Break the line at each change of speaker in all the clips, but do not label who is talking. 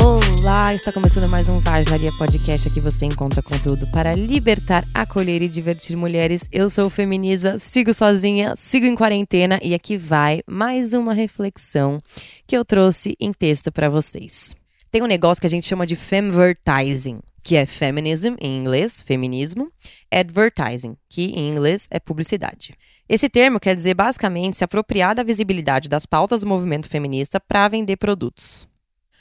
Olá, está começando mais um Vaginaria Podcast. Aqui você encontra conteúdo para libertar, acolher e divertir mulheres. Eu sou Feminiza, sigo sozinha, sigo em quarentena e aqui vai mais uma reflexão que eu trouxe em texto para vocês. Tem um negócio que a gente chama de femvertising, que é feminism em inglês, feminismo, advertising, que em inglês é publicidade. Esse termo quer dizer basicamente se apropriar da visibilidade das pautas do movimento feminista para vender produtos.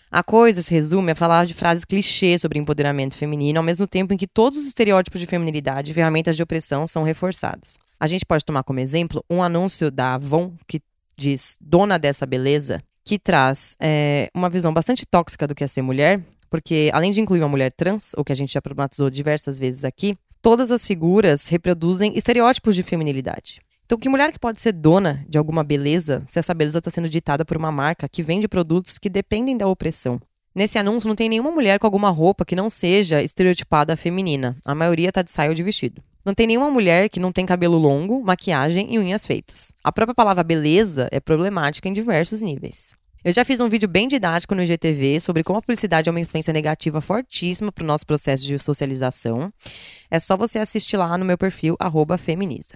A coisa se resume a falar de frases clichês sobre empoderamento feminino, ao mesmo tempo em que todos os estereótipos de feminilidade e ferramentas de opressão são reforçados. A gente pode tomar como exemplo um anúncio da Avon que diz dona dessa beleza, que traz é, uma visão bastante tóxica do que é ser mulher, porque além de incluir uma mulher trans, o que a gente já problematizou diversas vezes aqui, todas as figuras reproduzem estereótipos de feminilidade. Então, que mulher que pode ser dona de alguma beleza se essa beleza está sendo ditada por uma marca que vende produtos que dependem da opressão? Nesse anúncio não tem nenhuma mulher com alguma roupa que não seja estereotipada feminina. A maioria tá de saia ou de vestido. Não tem nenhuma mulher que não tem cabelo longo, maquiagem e unhas feitas. A própria palavra beleza é problemática em diversos níveis. Eu já fiz um vídeo bem didático no IGTV sobre como a publicidade é uma influência negativa fortíssima para o nosso processo de socialização. É só você assistir lá no meu perfil, feminiza.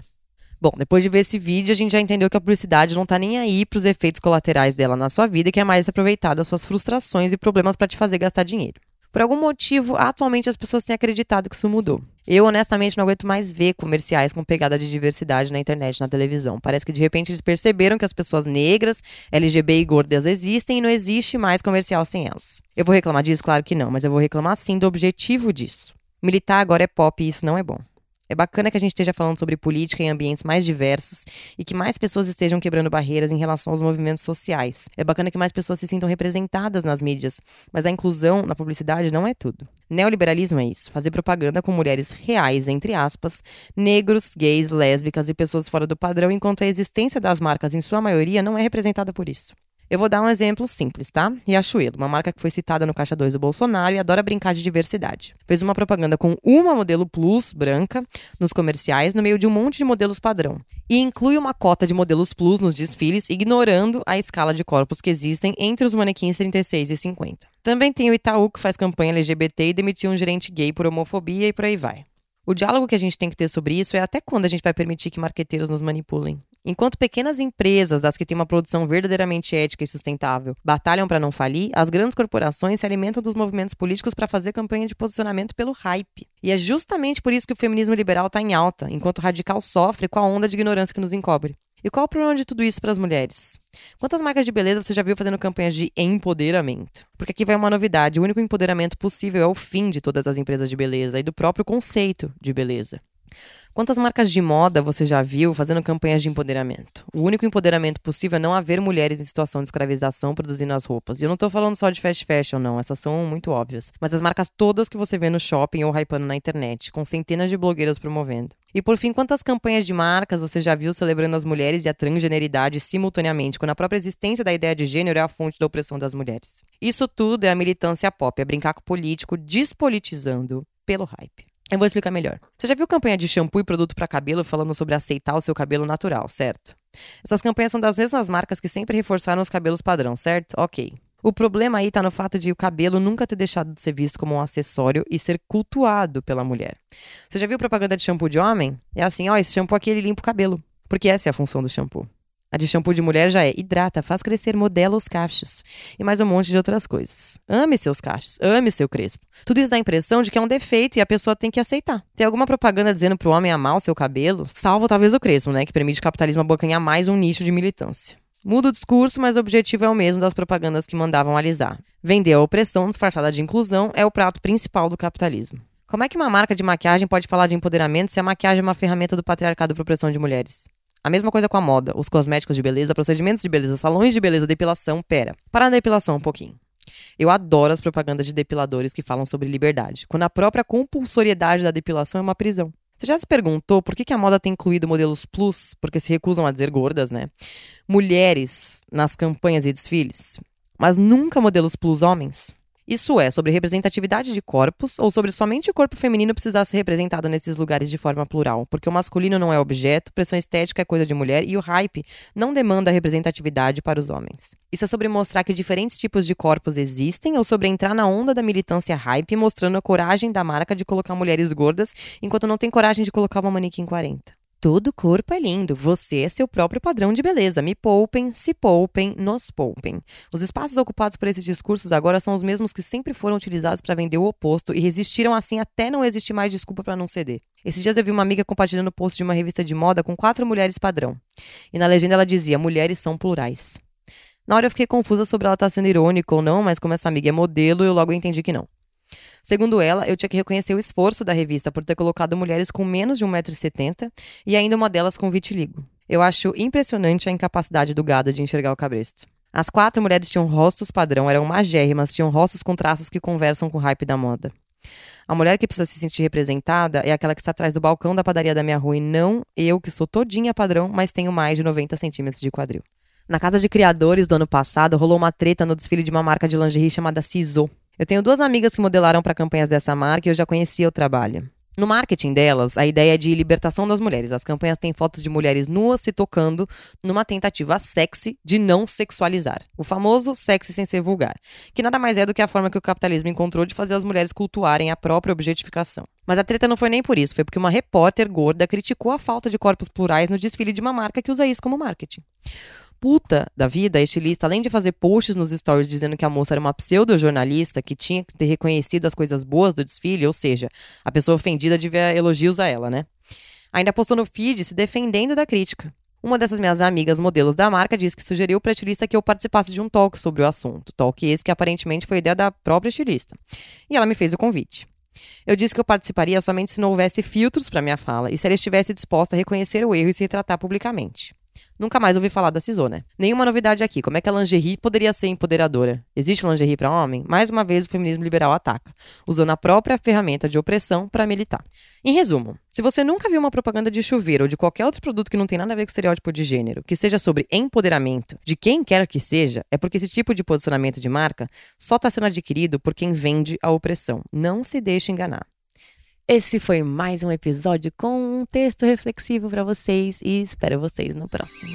Bom, depois de ver esse vídeo, a gente já entendeu que a publicidade não tá nem aí pros efeitos colaterais dela na sua vida e que é mais aproveitar das suas frustrações e problemas para te fazer gastar dinheiro. Por algum motivo, atualmente as pessoas têm acreditado que isso mudou. Eu, honestamente, não aguento mais ver comerciais com pegada de diversidade na internet, na televisão. Parece que de repente eles perceberam que as pessoas negras, LGB e gordas existem e não existe mais comercial sem elas. Eu vou reclamar disso? Claro que não, mas eu vou reclamar sim do objetivo disso. Militar agora é pop e isso não é bom. É bacana que a gente esteja falando sobre política em ambientes mais diversos e que mais pessoas estejam quebrando barreiras em relação aos movimentos sociais. É bacana que mais pessoas se sintam representadas nas mídias, mas a inclusão na publicidade não é tudo. Neoliberalismo é isso, fazer propaganda com mulheres reais, entre aspas, negros, gays, lésbicas e pessoas fora do padrão, enquanto a existência das marcas, em sua maioria, não é representada por isso. Eu vou dar um exemplo simples, tá? Riachuelo, uma marca que foi citada no Caixa 2 do Bolsonaro e adora brincar de diversidade. Fez uma propaganda com uma modelo plus branca nos comerciais no meio de um monte de modelos padrão. E inclui uma cota de modelos plus nos desfiles, ignorando a escala de corpos que existem entre os manequins 36 e 50. Também tem o Itaú, que faz campanha LGBT e demitiu um gerente gay por homofobia e por aí vai. O diálogo que a gente tem que ter sobre isso é até quando a gente vai permitir que marqueteiros nos manipulem. Enquanto pequenas empresas, das que têm uma produção verdadeiramente ética e sustentável, batalham para não falir, as grandes corporações se alimentam dos movimentos políticos para fazer campanha de posicionamento pelo hype. E é justamente por isso que o feminismo liberal está em alta, enquanto o radical sofre com a onda de ignorância que nos encobre. E qual o problema de tudo isso para as mulheres? Quantas marcas de beleza você já viu fazendo campanhas de empoderamento? Porque aqui vai uma novidade: o único empoderamento possível é o fim de todas as empresas de beleza e do próprio conceito de beleza. Quantas marcas de moda você já viu fazendo campanhas de empoderamento? O único empoderamento possível é não haver mulheres em situação de escravização produzindo as roupas. E eu não tô falando só de fast fashion, não. Essas são muito óbvias. Mas as marcas todas que você vê no shopping ou hypando na internet, com centenas de blogueiras promovendo. E por fim, quantas campanhas de marcas você já viu celebrando as mulheres e a transgeneridade simultaneamente, quando a própria existência da ideia de gênero é a fonte da opressão das mulheres? Isso tudo é a militância pop, é brincar com o político, despolitizando pelo hype. Eu vou explicar melhor. Você já viu campanha de shampoo e produto para cabelo falando sobre aceitar o seu cabelo natural, certo? Essas campanhas são das mesmas marcas que sempre reforçaram os cabelos padrão, certo? Ok. O problema aí tá no fato de o cabelo nunca ter deixado de ser visto como um acessório e ser cultuado pela mulher. Você já viu propaganda de shampoo de homem? É assim, ó, esse shampoo aqui ele limpa o cabelo. Porque essa é a função do shampoo. A de shampoo de mulher já é hidrata, faz crescer, modela os cachos. E mais um monte de outras coisas. Ame seus cachos, ame seu crespo. Tudo isso dá a impressão de que é um defeito e a pessoa tem que aceitar. Tem alguma propaganda dizendo pro homem amar o seu cabelo? Salvo talvez o crespo, né? Que permite o capitalismo abocanhar mais um nicho de militância. Muda o discurso, mas o objetivo é o mesmo das propagandas que mandavam alisar. Vender a opressão disfarçada de inclusão é o prato principal do capitalismo. Como é que uma marca de maquiagem pode falar de empoderamento se a maquiagem é uma ferramenta do patriarcado para opressão de mulheres? A mesma coisa com a moda, os cosméticos de beleza, procedimentos de beleza, salões de beleza, depilação. Pera, para a depilação um pouquinho. Eu adoro as propagandas de depiladores que falam sobre liberdade, quando a própria compulsoriedade da depilação é uma prisão. Você já se perguntou por que, que a moda tem incluído modelos plus, porque se recusam a dizer gordas, né? Mulheres nas campanhas e desfiles? mas nunca modelos plus homens? Isso é sobre representatividade de corpos ou sobre somente o corpo feminino precisar ser representado nesses lugares de forma plural? Porque o masculino não é objeto, pressão estética é coisa de mulher e o hype não demanda representatividade para os homens. Isso é sobre mostrar que diferentes tipos de corpos existem ou sobre entrar na onda da militância hype mostrando a coragem da marca de colocar mulheres gordas enquanto não tem coragem de colocar uma manequim 40. Todo corpo é lindo, você é seu próprio padrão de beleza. Me poupem, se poupem, nos poupem. Os espaços ocupados por esses discursos agora são os mesmos que sempre foram utilizados para vender o oposto e resistiram assim até não existir mais desculpa para não ceder. Esses dias eu vi uma amiga compartilhando o post de uma revista de moda com quatro mulheres padrão. E na legenda ela dizia: mulheres são plurais. Na hora eu fiquei confusa sobre ela estar tá sendo irônica ou não, mas como essa amiga é modelo, eu logo entendi que não. Segundo ela, eu tinha que reconhecer o esforço da revista por ter colocado mulheres com menos de 1,70m e ainda uma delas com vitiligo. Eu acho impressionante a incapacidade do gado de enxergar o cabresto. As quatro mulheres tinham rostos padrão, eram magérrimas, tinham rostos com traços que conversam com o hype da moda. A mulher que precisa se sentir representada é aquela que está atrás do balcão da padaria da minha rua e não eu, que sou todinha padrão, mas tenho mais de 90 centímetros de quadril. Na casa de criadores do ano passado, rolou uma treta no desfile de uma marca de lingerie chamada Ciso. Eu tenho duas amigas que modelaram para campanhas dessa marca e eu já conhecia o trabalho. No marketing delas, a ideia é de libertação das mulheres. As campanhas têm fotos de mulheres nuas se tocando numa tentativa sexy de não sexualizar. O famoso sexy sem ser vulgar, que nada mais é do que a forma que o capitalismo encontrou de fazer as mulheres cultuarem a própria objetificação. Mas a treta não foi nem por isso, foi porque uma repórter gorda criticou a falta de corpos plurais no desfile de uma marca que usa isso como marketing puta da vida, a estilista, além de fazer posts nos stories dizendo que a moça era uma pseudo-jornalista que tinha que ter reconhecido as coisas boas do desfile, ou seja, a pessoa ofendida devia elogios a ela, né? Ainda postou no feed se defendendo da crítica. Uma dessas minhas amigas modelos da marca disse que sugeriu para a estilista que eu participasse de um talk sobre o assunto. Talk esse que aparentemente foi ideia da própria estilista. E ela me fez o convite. Eu disse que eu participaria somente se não houvesse filtros para minha fala e se ela estivesse disposta a reconhecer o erro e se retratar publicamente. Nunca mais ouvi falar da CISO, né? Nenhuma novidade aqui. Como é que a lingerie poderia ser empoderadora? Existe lingerie para homem? Mais uma vez, o feminismo liberal ataca, usando a própria ferramenta de opressão para militar. Em resumo, se você nunca viu uma propaganda de chuveiro ou de qualquer outro produto que não tem nada a ver com estereótipo de gênero, que seja sobre empoderamento de quem quer que seja, é porque esse tipo de posicionamento de marca só está sendo adquirido por quem vende a opressão. Não se deixe enganar. Esse foi mais um episódio com um texto reflexivo para vocês e espero vocês no próximo.